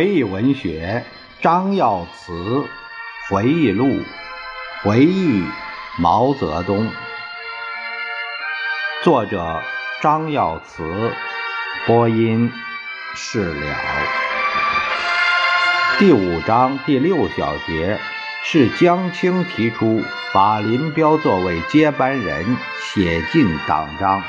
回忆文学，张耀慈回忆录，回忆毛泽东。作者张耀慈，播音释了。第五章第六小节是江青提出把林彪作为接班人写进党章。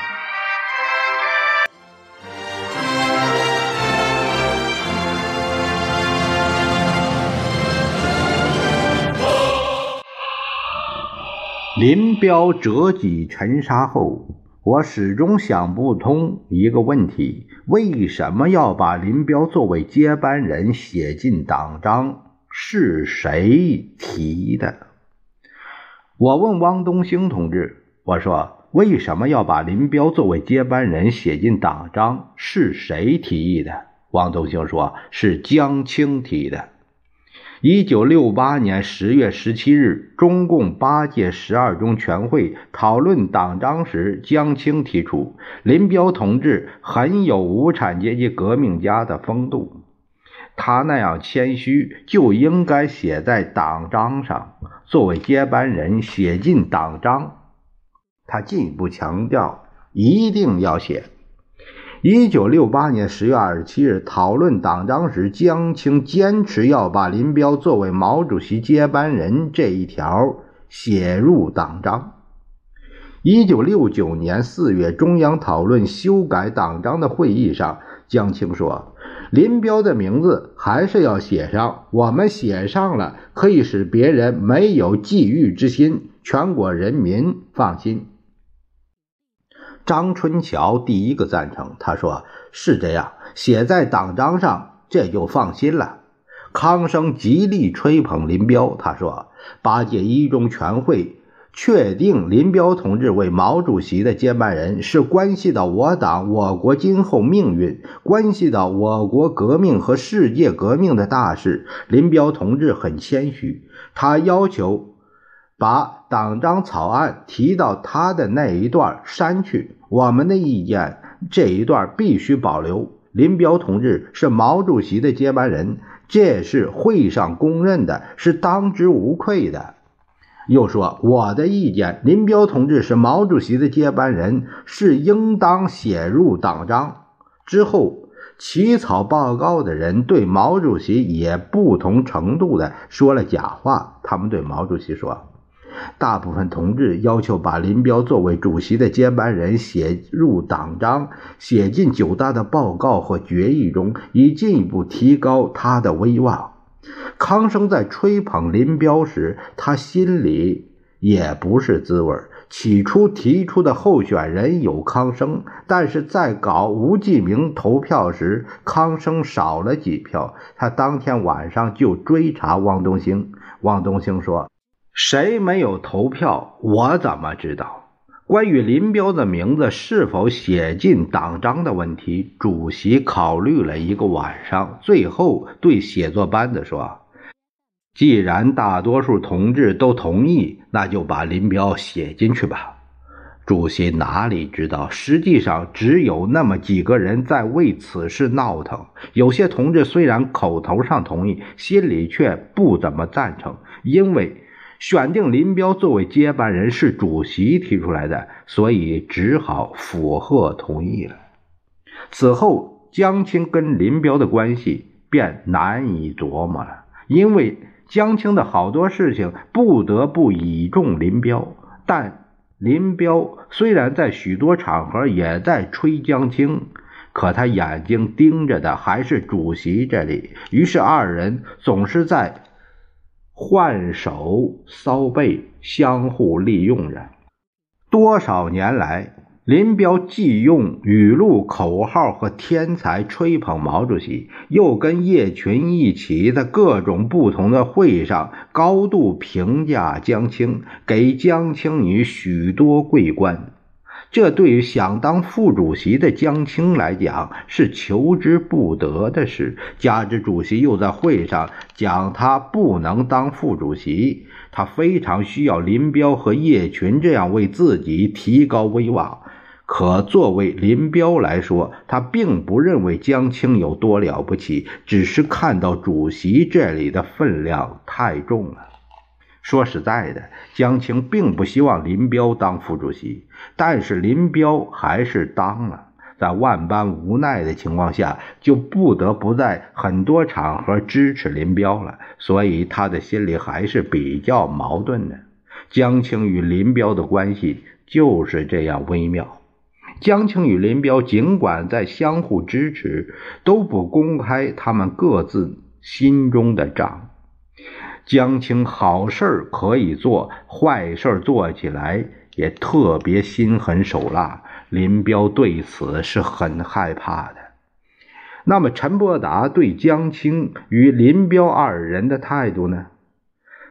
林彪折戟沉沙后，我始终想不通一个问题：为什么要把林彪作为接班人写进党章？是谁提的？我问汪东兴同志：“我说，为什么要把林彪作为接班人写进党章？是谁提议的？”汪东兴说：“是江青提的。”一九六八年十月十七日，中共八届十二中全会讨论党章时，江青提出：“林彪同志很有无产阶级革命家的风度，他那样谦虚就应该写在党章上，作为接班人写进党章。”他进一步强调：“一定要写。”一九六八年十月二十七日讨论党章时，江青坚持要把林彪作为毛主席接班人这一条写入党章。一九六九年四月，中央讨论修改党章的会议上，江青说：“林彪的名字还是要写上，我们写上了，可以使别人没有觊觎之心，全国人民放心。”张春桥第一个赞成，他说：“是这样，写在党章上，这就放心了。”康生极力吹捧林彪，他说：“八届一中全会确定林彪同志为毛主席的接班人，是关系到我党、我国今后命运，关系到我国革命和世界革命的大事。林彪同志很谦虚，他要求。”把党章草案提到他的那一段删去，我们的意见这一段必须保留。林彪同志是毛主席的接班人，这是会上公认的，是当之无愧的。又说我的意见，林彪同志是毛主席的接班人，是应当写入党章。之后起草报告的人对毛主席也不同程度的说了假话，他们对毛主席说。大部分同志要求把林彪作为主席的接班人写入党章，写进九大的报告和决议中，以进一步提高他的威望。康生在吹捧林彪时，他心里也不是滋味。起初提出的候选人有康生，但是在搞无记名投票时，康生少了几票。他当天晚上就追查汪东兴。汪东兴说。谁没有投票？我怎么知道？关于林彪的名字是否写进党章的问题，主席考虑了一个晚上，最后对写作班子说：“既然大多数同志都同意，那就把林彪写进去吧。”主席哪里知道，实际上只有那么几个人在为此事闹腾。有些同志虽然口头上同意，心里却不怎么赞成，因为。选定林彪作为接班人是主席提出来的，所以只好附和同意了。此后，江青跟林彪的关系便难以琢磨了，因为江青的好多事情不得不倚重林彪，但林彪虽然在许多场合也在吹江青，可他眼睛盯着的还是主席这里，于是二人总是在。换手骚背，相互利用着。多少年来，林彪既用语录、口号和天才吹捧毛主席，又跟叶群一起在各种不同的会上高度评价江青，给江青女许多桂冠。这对于想当副主席的江青来讲是求之不得的事，加之主席又在会上讲他不能当副主席，他非常需要林彪和叶群这样为自己提高威望。可作为林彪来说，他并不认为江青有多了不起，只是看到主席这里的分量太重了。说实在的，江青并不希望林彪当副主席，但是林彪还是当了。在万般无奈的情况下，就不得不在很多场合支持林彪了，所以他的心里还是比较矛盾的。江青与林彪的关系就是这样微妙。江青与林彪尽管在相互支持，都不公开他们各自心中的账。江青好事可以做，坏事做起来也特别心狠手辣。林彪对此是很害怕的。那么，陈伯达对江青与林彪二人的态度呢？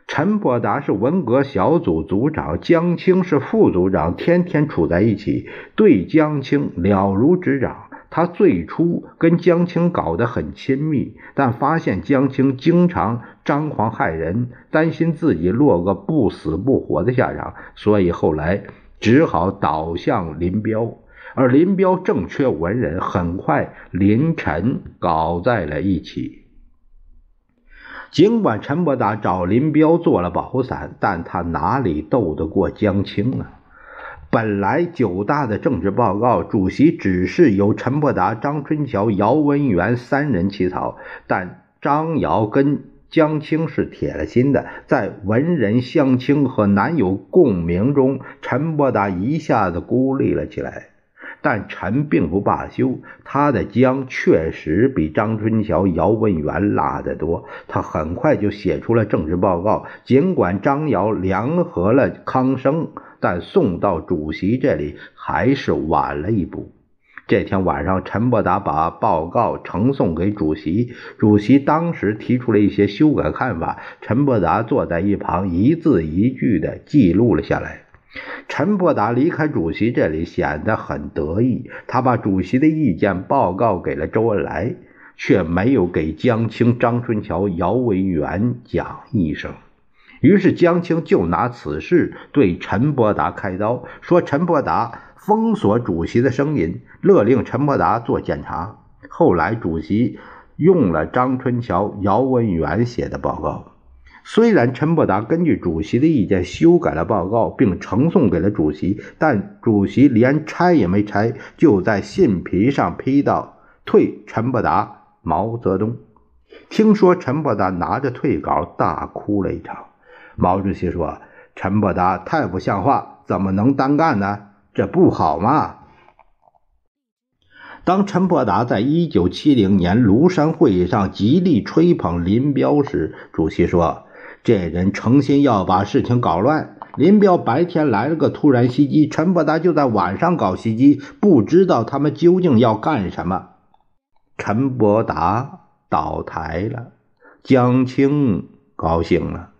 陈伯达是文革小组组长，江青是副组长，天天处在一起，对江青了如指掌。他最初跟江青搞得很亲密，但发现江青经常张狂害人，担心自己落个不死不活的下场，所以后来只好倒向林彪。而林彪正缺文人，很快林陈搞在了一起。尽管陈伯达找林彪做了保护伞，但他哪里斗得过江青啊？本来九大的政治报告，主席只是由陈伯达、张春桥、姚文元三人起草，但张瑶跟江青是铁了心的，在文人相亲和男友共鸣中，陈伯达一下子孤立了起来。但陈并不罢休，他的姜确实比张春桥、姚文元辣得多。他很快就写出了政治报告。尽管张瑶联合了康生，但送到主席这里还是晚了一步。这天晚上，陈伯达把报告呈送给主席，主席当时提出了一些修改看法，陈伯达坐在一旁一字一句地记录了下来。陈伯达离开主席这里显得很得意，他把主席的意见报告给了周恩来，却没有给江青、张春桥、姚文元讲一声。于是江青就拿此事对陈伯达开刀，说陈伯达封锁主席的声音，勒令陈伯达做检查。后来主席用了张春桥、姚文元写的报告。虽然陈伯达根据主席的意见修改了报告，并呈送给了主席，但主席连拆也没拆，就在信皮上批道：“退陈伯达，毛泽东。”听说陈伯达拿着退稿大哭了一场。毛主席说：“陈伯达太不像话，怎么能单干呢？这不好嘛！”当陈伯达在一九七零年庐山会议上极力吹捧林彪时，主席说。这人诚心要把事情搞乱。林彪白天来了个突然袭击，陈伯达就在晚上搞袭击，不知道他们究竟要干什么。陈伯达倒台了，江青高兴了。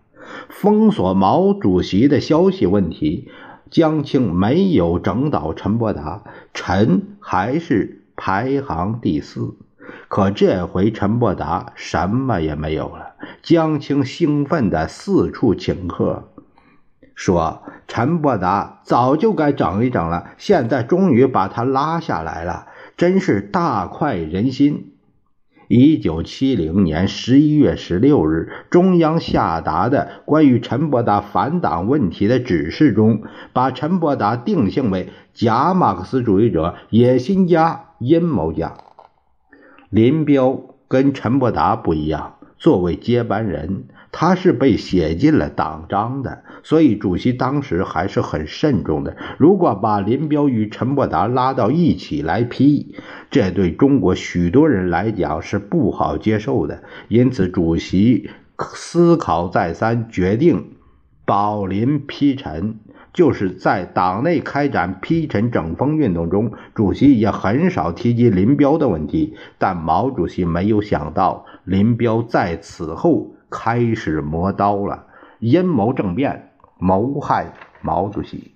封锁毛主席的消息问题，江青没有整倒陈伯达，陈还是排行第四。可这回陈伯达什么也没有了。江青兴奋地四处请客，说：“陈伯达早就该整一整了，现在终于把他拉下来了，真是大快人心。”一九七零年十一月十六日，中央下达的关于陈伯达反党问题的指示中，把陈伯达定性为假马克思主义者、野心家、阴谋家。林彪跟陈伯达不一样。作为接班人，他是被写进了党章的，所以主席当时还是很慎重的。如果把林彪与陈伯达拉到一起来批，这对中国许多人来讲是不好接受的。因此，主席思考再三，决定保林批陈。就是在党内开展批陈整风运动中，主席也很少提及林彪的问题。但毛主席没有想到，林彪在此后开始磨刀了，阴谋政变，谋害毛主席。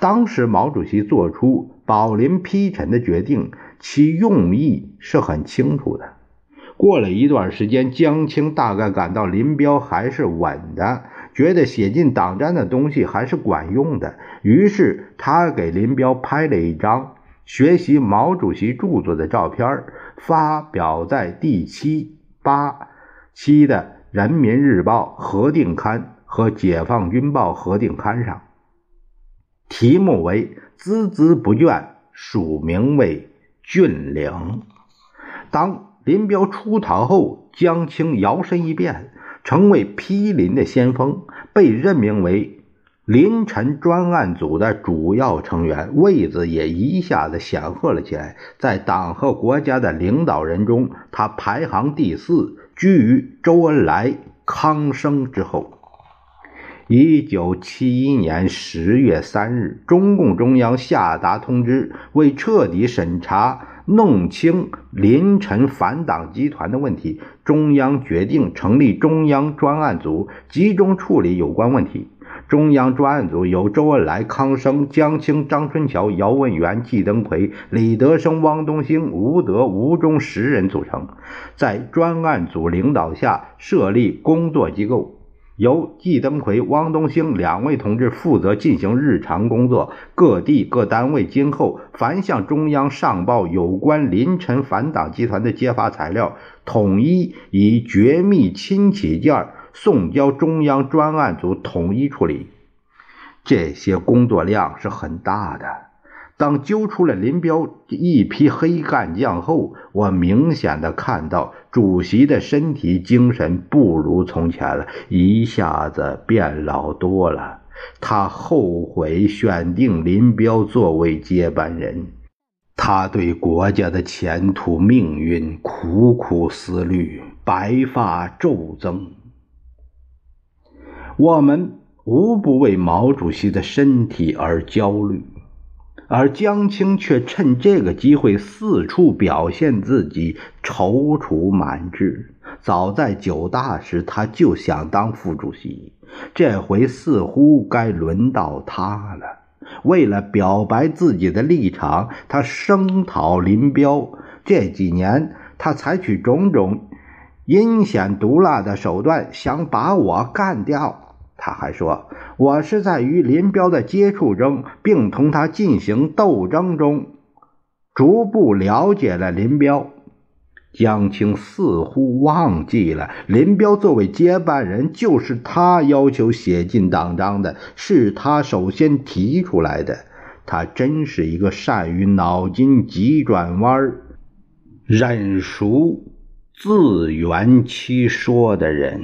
当时毛主席做出保林批陈的决定，其用意是很清楚的。过了一段时间，江青大概感到林彪还是稳的。觉得写进党章的东西还是管用的，于是他给林彪拍了一张学习毛主席著作的照片，发表在第七八期的《人民日报》核定刊和《解放军报》核定刊上，题目为“孜孜不倦”，署名为“峻岭”。当林彪出逃后，江青摇身一变。成为毗邻的先锋，被任命为林陈专案组的主要成员，位子也一下子显赫了起来。在党和国家的领导人中，他排行第四，居于周恩来、康生之后。一九七一年十月三日，中共中央下达通知，为彻底审查。弄清林陈反党集团的问题，中央决定成立中央专案组，集中处理有关问题。中央专案组由周恩来、康生、江青、张春桥、姚文元、季登奎、李德生、汪东兴、吴德、吴忠十人组成，在专案组领导下设立工作机构。由季登奎、汪东兴两位同志负责进行日常工作。各地各单位今后凡向中央上报有关林陈反党集团的揭发材料，统一以绝密亲启件送交中央专案组统一处理。这些工作量是很大的。当揪出了林彪一批黑干将后，我明显的看到主席的身体精神不如从前了，一下子变老多了。他后悔选定林彪作为接班人，他对国家的前途命运苦苦思虑，白发骤增。我们无不为毛主席的身体而焦虑。而江青却趁这个机会四处表现自己，踌躇满志。早在九大时，他就想当副主席，这回似乎该轮到他了。为了表白自己的立场，他声讨林彪。这几年，他采取种种阴险毒辣的手段，想把我干掉。他还说：“我是在与林彪的接触中，并同他进行斗争中，逐步了解了林彪。”江青似乎忘记了，林彪作为接班人，就是他要求写进党章的，是他首先提出来的。他真是一个善于脑筋急转弯、忍熟自圆其说的人。